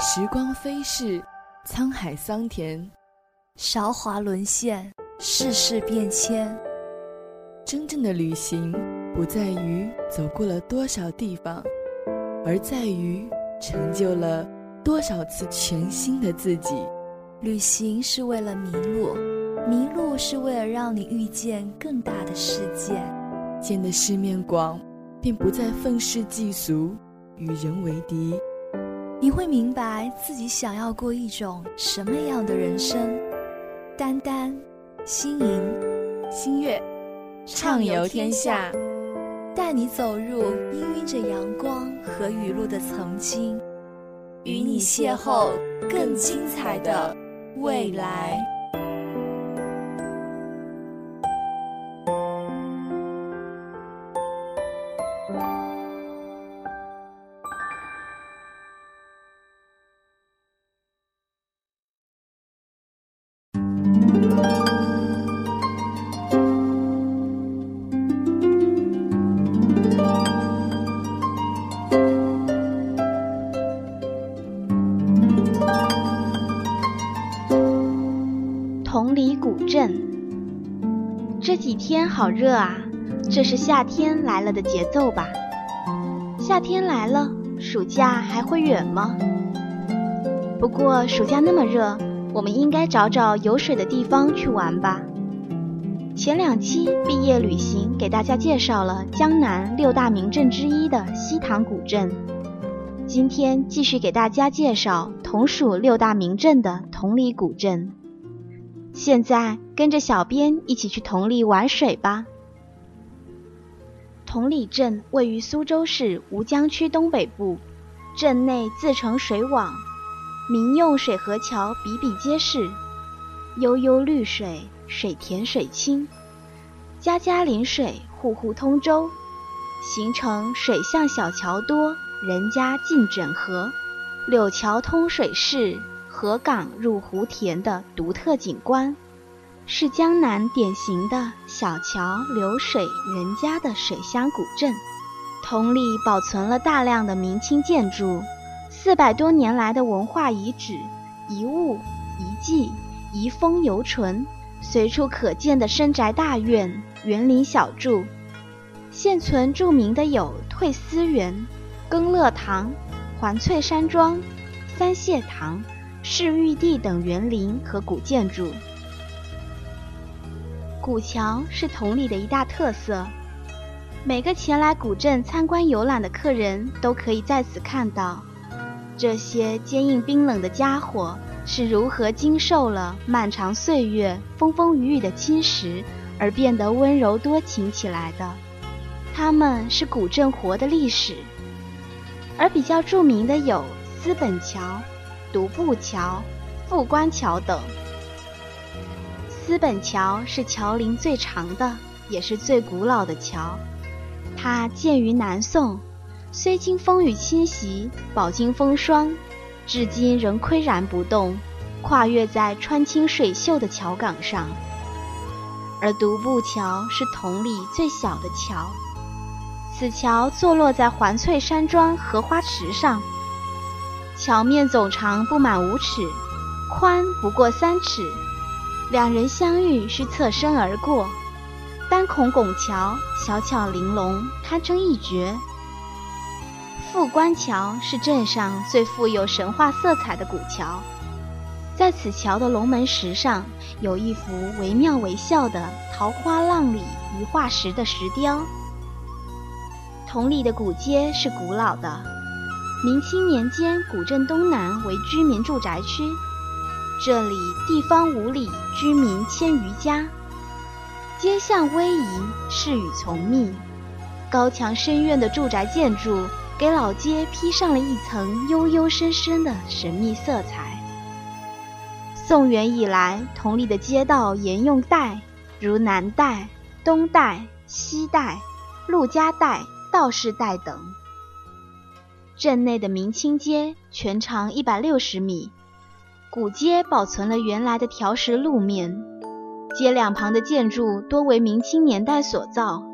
时光飞逝，沧海桑田，韶华沦陷，世事变迁。真正的旅行，不在于走过了多少地方，而在于成就了多少次全新的自己。旅行是为了迷路，迷路是为了让你遇见更大的世界。见的世面广，便不再愤世嫉俗，与人为敌。你会明白自己想要过一种什么样的人生。丹丹、星莹、星月，畅游天下，带你走入氤氲着阳光和雨露的曾经，与你邂逅更精彩的未来。好热啊！这是夏天来了的节奏吧？夏天来了，暑假还会远吗？不过暑假那么热，我们应该找找有水的地方去玩吧。前两期毕业旅行给大家介绍了江南六大名镇之一的西塘古镇，今天继续给大家介绍同属六大名镇的同里古镇。现在跟着小编一起去同里玩水吧。同里镇位于苏州市吴江区东北部，镇内自成水网，民用水河桥比比皆是，悠悠绿水，水甜水清，家家临水，户户通舟，形成水巷小桥多，人家近枕河，柳桥通水势。河港入湖田的独特景观，是江南典型的小桥流水人家的水乡古镇。同里保存了大量的明清建筑，四百多年来的文化遗址、遗物、遗迹、遗风犹存，随处可见的深宅大院、园林小筑。现存著名的有退思园、更乐堂、环翠山庄、三谢堂。是玉帝等园林和古建筑，古桥是同里的一大特色。每个前来古镇参观游览的客人都可以在此看到，这些坚硬冰冷的家伙是如何经受了漫长岁月风风雨雨的侵蚀，而变得温柔多情起来的。他们是古镇活的历史，而比较著名的有资本桥。独步桥、富官桥等。思本桥是桥龄最长的，也是最古老的桥。它建于南宋，虽经风雨侵袭，饱经风霜，至今仍岿然不动，跨越在穿清水秀的桥岗上。而独步桥是同里最小的桥，此桥坐落在环翠山庄荷花池上。桥面总长不满五尺，宽不过三尺，两人相遇需侧身而过。单孔拱桥小巧玲珑，堪称一绝。富官桥是镇上最富有神话色彩的古桥，在此桥的龙门石上有一幅惟妙惟肖的桃花浪里一化石的石雕。同里的古街是古老的。明清年间，古镇东南为居民住宅区，这里地方五里，居民千余家，街巷逶迤，市雨丛密，高墙深院的住宅建筑给老街披上了一层幽幽深深的神秘色彩。宋元以来，同里的街道沿用带如南代、东代、西代、陆家代、道士代等。镇内的明清街全长一百六十米，古街保存了原来的条石路面，街两旁的建筑多为明清年代所造，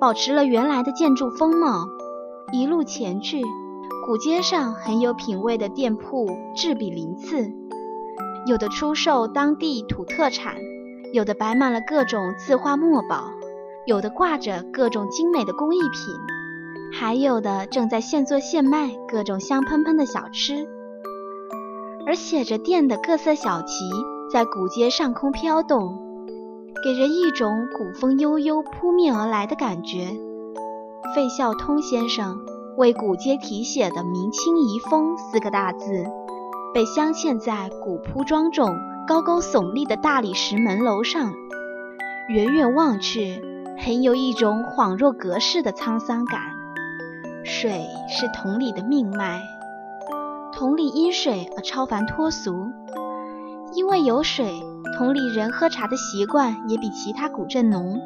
保持了原来的建筑风貌。一路前去，古街上很有品位的店铺栉比鳞次，有的出售当地土特产，有的摆满了各种字画墨宝，有的挂着各种精美的工艺品。还有的正在现做现卖各种香喷喷的小吃，而写着店的各色小旗在古街上空飘动，给人一种古风悠悠扑面而来的感觉。费孝通先生为古街题写的“明清遗风”四个大字，被镶嵌在古朴庄重、高高耸立的大理石门楼上，远远望去，很有一种恍若隔世的沧桑感。水是同里的命脉，同里因水而超凡脱俗。因为有水，同里人喝茶的习惯也比其他古镇浓。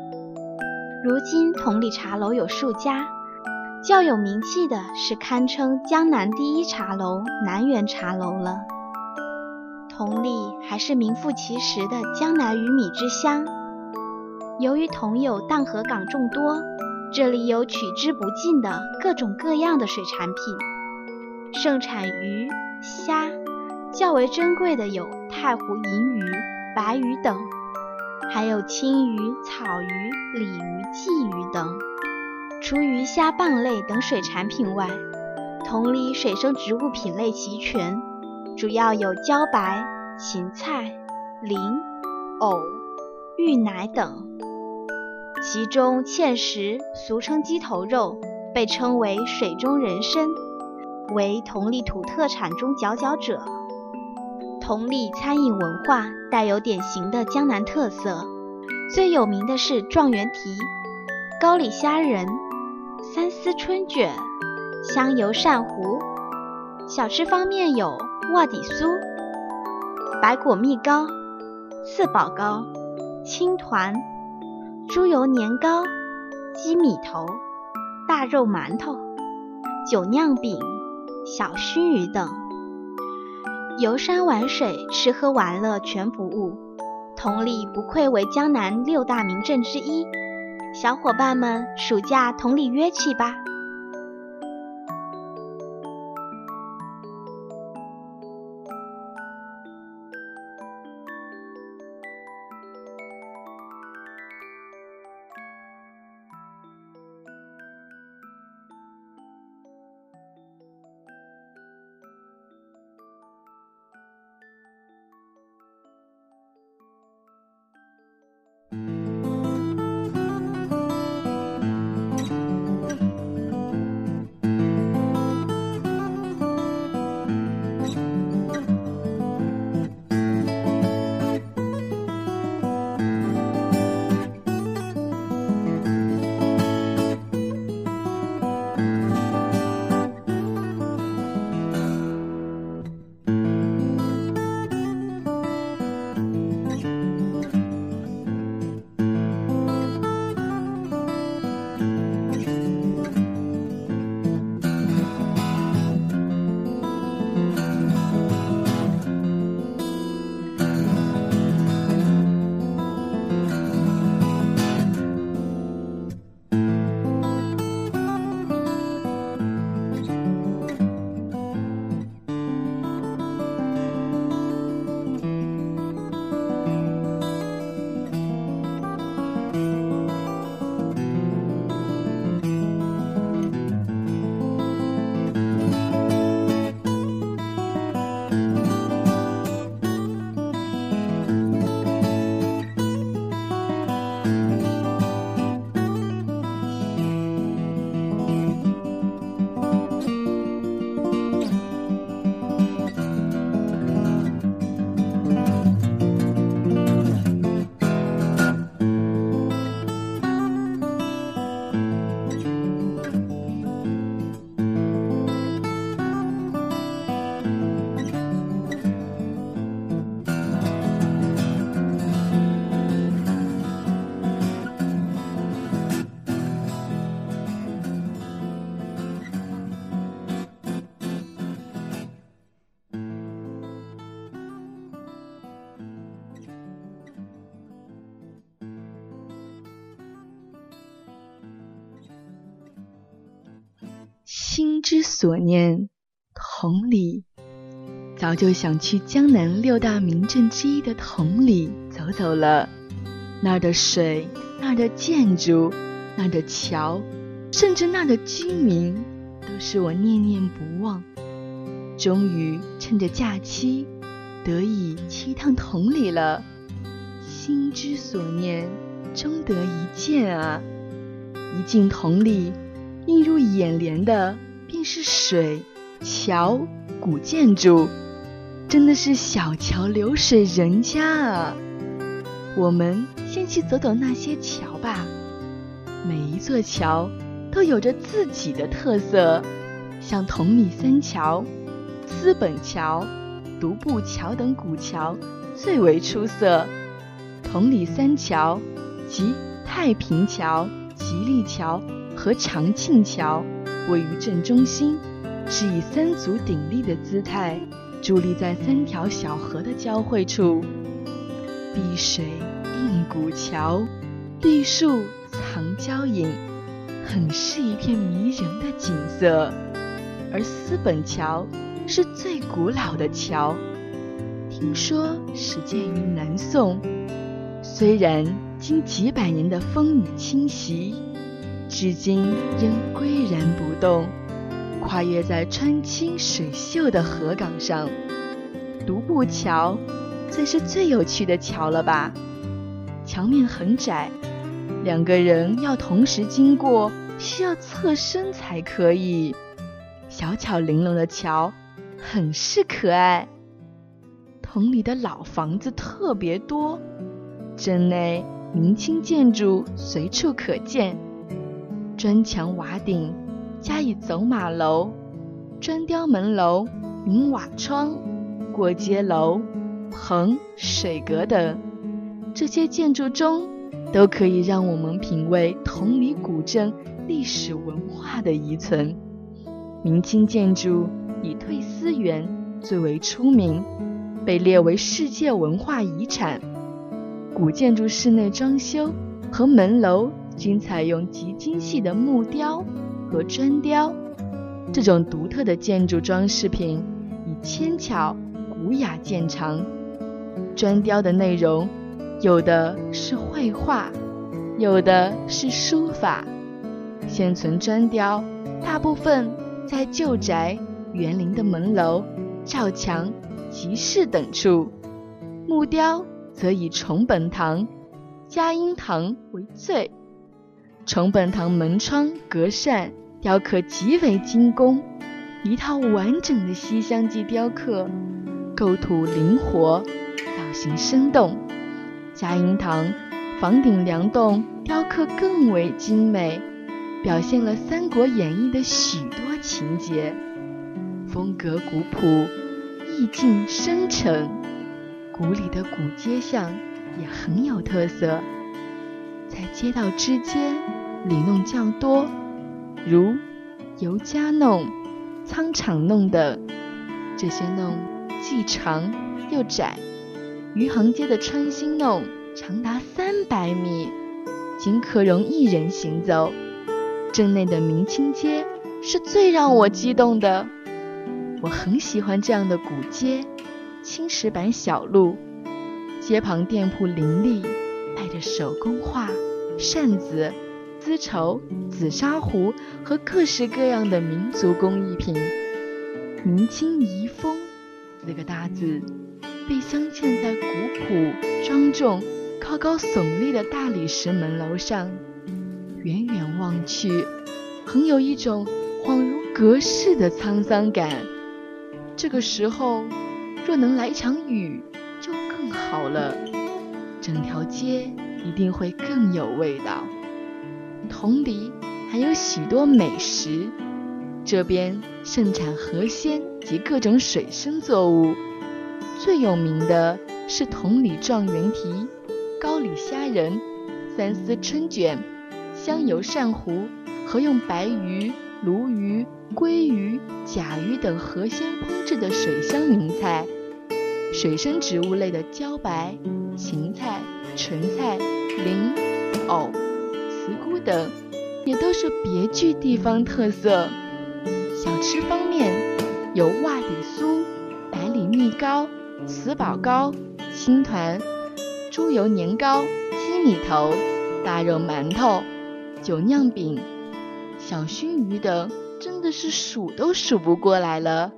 如今同里茶楼有数家，较有名气的是堪称江南第一茶楼南园茶楼了。同里还是名副其实的江南鱼米之乡。由于同有淡河港众多。这里有取之不尽的各种各样的水产品，盛产鱼、虾，较为珍贵的有太湖银鱼、白鱼等，还有青鱼、草鱼、鲤鱼、鲫鱼等。除鱼虾蚌类等水产品外，同里水生植物品类齐全，主要有茭白、芹菜、菱、藕、芋奶等。其中芡实，俗称鸡头肉，被称为水中人参，为同里土特产中佼佼者。同里餐饮文化带有典型的江南特色，最有名的是状元蹄、高里虾仁、三丝春卷、香油鳝糊。小吃方面有卧底酥、白果蜜糕、四宝糕、青团。猪油年糕、鸡米头、大肉馒头、酒酿饼、小熏鱼等，游山玩水、吃喝玩乐全不误。同里不愧为江南六大名镇之一，小伙伴们暑假同里约去吧。心之所念，同里。早就想去江南六大名镇之一的同里走走了。那儿的水，那儿的建筑，那儿的桥，甚至那儿的居民，都是我念念不忘。终于趁着假期，得以去一趟同里了。心之所念，终得一见啊！一进同里，映入眼帘的便是水、桥、古建筑，真的是小桥流水人家啊！我们先去走走那些桥吧。每一座桥都有着自己的特色，像同里三桥、资本桥、独步桥等古桥最为出色。同里三桥即太平桥、吉利桥和长庆桥，位于镇中心，是以三足鼎立的姿态伫立在三条小河的交汇处，碧水映古桥，绿树藏娇影，很是一片迷人的景色。而思本桥是最古老的桥，听说始建于南宋。虽然经几百年的风雨侵袭，至今仍岿然不动，跨越在川清水秀的河港上。独步桥算是最有趣的桥了吧？桥面很窄，两个人要同时经过，需要侧身才可以。小巧玲珑的桥，很是可爱。同里的老房子特别多。镇内明清建筑随处可见，砖墙瓦顶加以走马楼、砖雕门楼、明瓦窗、过街楼、棚、水阁等，这些建筑中都可以让我们品味同里古镇历史文化的遗存。明清建筑以退思园最为出名，被列为世界文化遗产。古建筑室内装修和门楼均采用极精细的木雕和砖雕，这种独特的建筑装饰品以纤巧古雅见长。砖雕的内容有的是绘画，有的是书法。现存砖雕大部分在旧宅、园林的门楼、照墙、集市等处，木雕。则以崇本堂、嘉荫堂为最。崇本堂门窗、隔扇雕刻极为精工，一套完整的西厢记雕刻，构图灵活，造型生动。嘉荫堂房顶梁栋雕刻更为精美，表现了《三国演义》的许多情节，风格古朴，意境深沉。古里的古街巷也很有特色，在街道之间里弄较多，如尤家弄、仓场弄等。这些弄既长又窄。余杭街的穿心弄长达三百米，仅可容一人行走。镇内的明清街是最让我激动的，我很喜欢这样的古街。青石板小路，街旁店铺林立，手工画、扇子、丝绸、紫砂壶和各式各样的民族工艺品。明清遗风四个大字被镶嵌在古朴庄重、高高耸立的大理石门楼上，远远望去，很有一种恍如隔世的沧桑感。这个时候。若能来场雨，就更好了，整条街一定会更有味道。同里还有许多美食，这边盛产河鲜及各种水生作物，最有名的是同里状元蹄、高里虾仁、三丝春卷、香油鳝糊和用白鱼、鲈鱼。鲑鱼、甲鱼等河鲜烹制的水乡名菜，水生植物类的茭白、芹菜、莼菜、菱、藕、茨菇等，也都是别具地方特色。小吃方面，有袜底酥、百里蜜糕、糍粑糕、青团、猪油年糕、鸡米头、大肉馒头、酒酿饼、小熏鱼等，真的是数都数不过来了。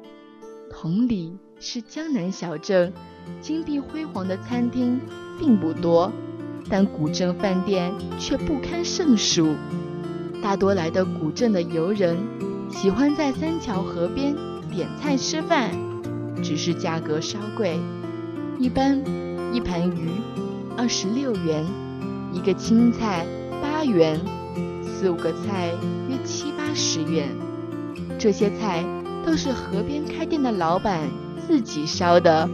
同理是江南小镇，金碧辉煌的餐厅并不多，但古镇饭店却不堪胜数。大多来的古镇的游人喜欢在三桥河边点菜吃饭，只是价格稍贵，一般一盘鱼二十六元，一个青菜八元，四五个菜约七八十元。这些菜都是河边开店的老板自己烧的，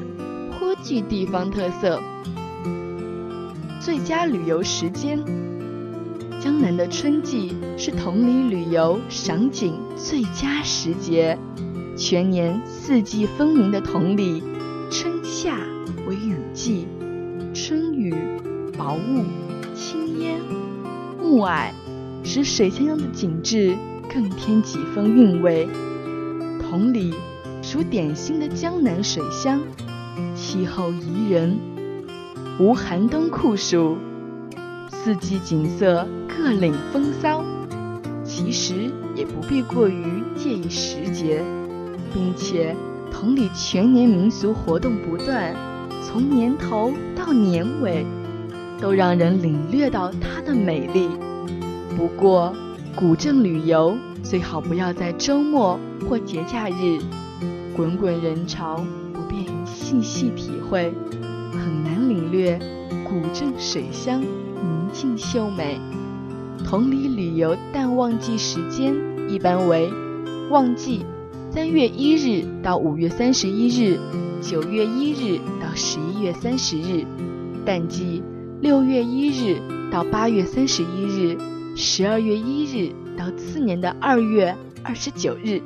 颇具地方特色。最佳旅游时间。江南的春季是同里旅游赏景最佳时节，全年四季分明的同里，春夏为雨季，春雨薄雾轻烟暮霭，使水乡的景致更添几分韵味。同里属典型的江南水乡，气候宜人，无寒冬酷暑，四季景色。各领风骚，其实也不必过于介意时节，并且同里全年民俗活动不断，从年头到年尾，都让人领略到它的美丽。不过，古镇旅游最好不要在周末或节假日，滚滚人潮不便细细体会，很难领略古镇水乡宁静秀美。同里旅游淡旺季时间一般为：旺季三月一日到五月三十一日，九月一日到十一月三十日；淡季六月一日到八月三十一日，十二月一日到次年的二月二十九日。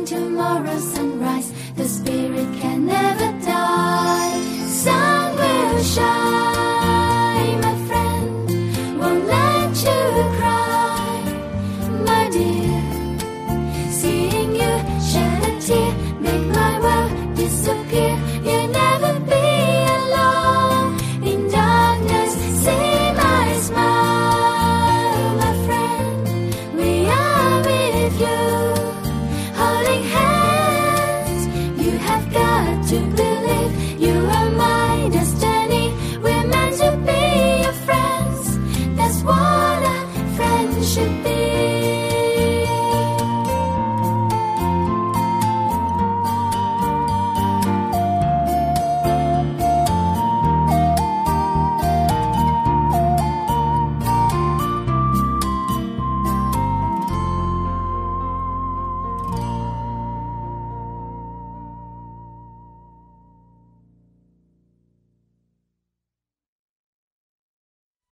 in tomorrow's sunrise. The spirit can never die. Sun will shine. to be